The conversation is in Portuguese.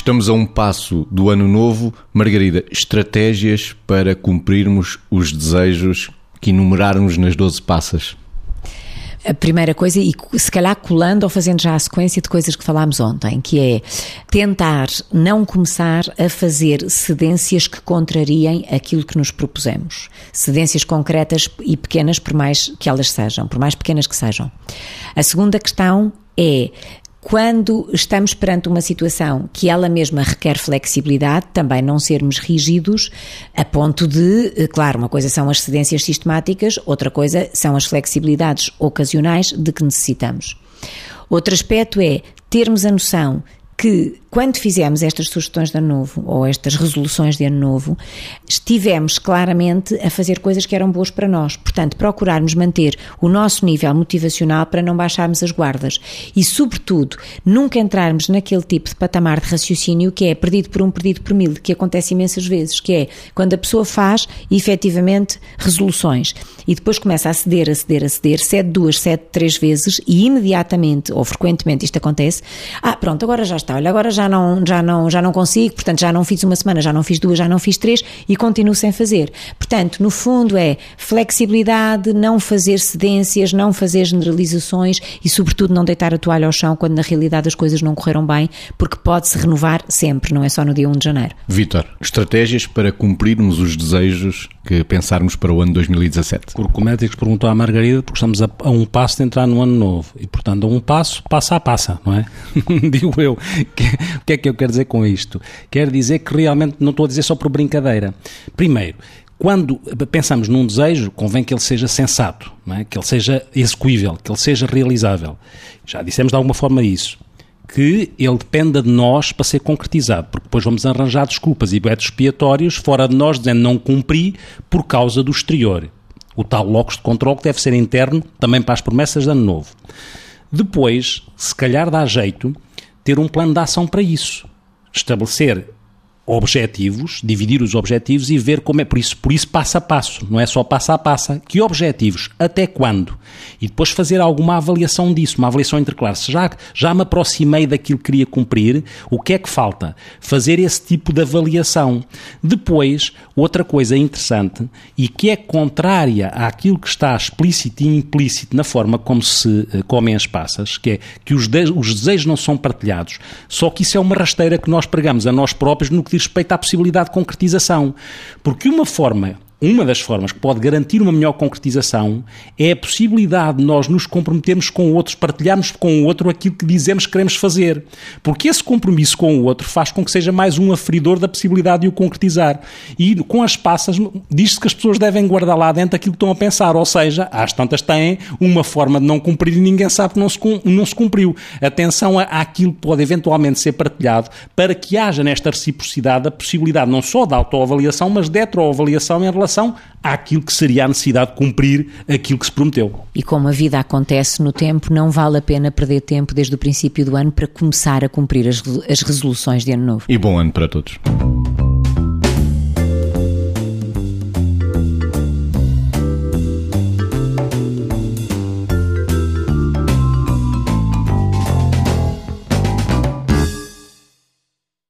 Estamos a um passo do ano novo. Margarida, estratégias para cumprirmos os desejos que enumerarmos nas 12 passas? a primeira coisa, e se calhar colando ou fazendo já a sequência de coisas que falámos ontem, que é tentar não começar a fazer cedências que contrariem aquilo que nos propusemos. Cedências concretas e pequenas, por mais que elas sejam, por mais pequenas que sejam. A segunda questão é quando estamos perante uma situação que ela mesma requer flexibilidade, também não sermos rígidos a ponto de, eh, claro, uma coisa são as cedências sistemáticas, outra coisa são as flexibilidades ocasionais de que necessitamos. Outro aspecto é termos a noção que quando fizemos estas sugestões de ano novo ou estas resoluções de ano novo, estivemos claramente a fazer coisas que eram boas para nós. Portanto, procurarmos manter o nosso nível motivacional para não baixarmos as guardas e, sobretudo, nunca entrarmos naquele tipo de patamar de raciocínio que é perdido por um, perdido por mil, que acontece imensas vezes, que é quando a pessoa faz efetivamente resoluções e depois começa a ceder, a ceder, a ceder, cede duas, cede três vezes e imediatamente ou frequentemente isto acontece, ah, pronto, agora já está está, olha, agora já não, já, não, já não consigo, portanto já não fiz uma semana, já não fiz duas, já não fiz três e continuo sem fazer. Portanto, no fundo é flexibilidade, não fazer cedências, não fazer generalizações e, sobretudo, não deitar a toalha ao chão quando na realidade as coisas não correram bem, porque pode-se renovar sempre, não é só no dia 1 de janeiro. Vitor, estratégias para cumprirmos os desejos que pensarmos para o ano 2017? Porque o médico perguntou à Margarida, porque estamos a, a, um passo de entrar no ano novo. E, portanto, a um passo, passa a passa, não é? Digo eu. o que é que eu quero dizer com isto? Quero dizer que realmente não estou a dizer só por brincadeira. Primeiro, quando pensamos num desejo, convém que ele seja sensato, é? que ele seja execuível, que ele seja realizável. Já dissemos de alguma forma isso que ele dependa de nós para ser concretizado, porque depois vamos arranjar desculpas e betos expiatórios fora de nós, dizendo não cumpri por causa do exterior. O tal locus de controle que deve ser interno também para as promessas de ano novo. Depois, se calhar dá jeito ter um plano de ação para isso. Estabelecer objetivos, dividir os objetivos e ver como é. Por isso, por isso passo a passo, não é só passo a passo. Que objetivos? Até quando? E depois fazer alguma avaliação disso, uma avaliação entre claros. Já, já me aproximei daquilo que queria cumprir, o que é que falta? Fazer esse tipo de avaliação. Depois, outra coisa interessante e que é contrária àquilo que está explícito e implícito na forma como se uh, comem as passas, que é que os, de, os desejos não são partilhados. Só que isso é uma rasteira que nós pregamos a nós próprios no que diz respeito à possibilidade de concretização. Porque uma forma uma das formas que pode garantir uma melhor concretização é a possibilidade de nós nos comprometermos com outros, partilharmos com o outro aquilo que dizemos que queremos fazer. Porque esse compromisso com o outro faz com que seja mais um aferidor da possibilidade de o concretizar. E com as passas, diz-se que as pessoas devem guardar lá dentro aquilo que estão a pensar. Ou seja, às tantas têm uma forma de não cumprir e ninguém sabe que não se, não se cumpriu. Atenção àquilo que pode eventualmente ser partilhado para que haja nesta reciprocidade a possibilidade não só da autoavaliação, mas de heteroavaliação em relação relação àquilo que seria a necessidade de cumprir aquilo que se prometeu. E como a vida acontece no tempo, não vale a pena perder tempo desde o princípio do ano para começar a cumprir as, as resoluções de ano novo. E bom ano para todos.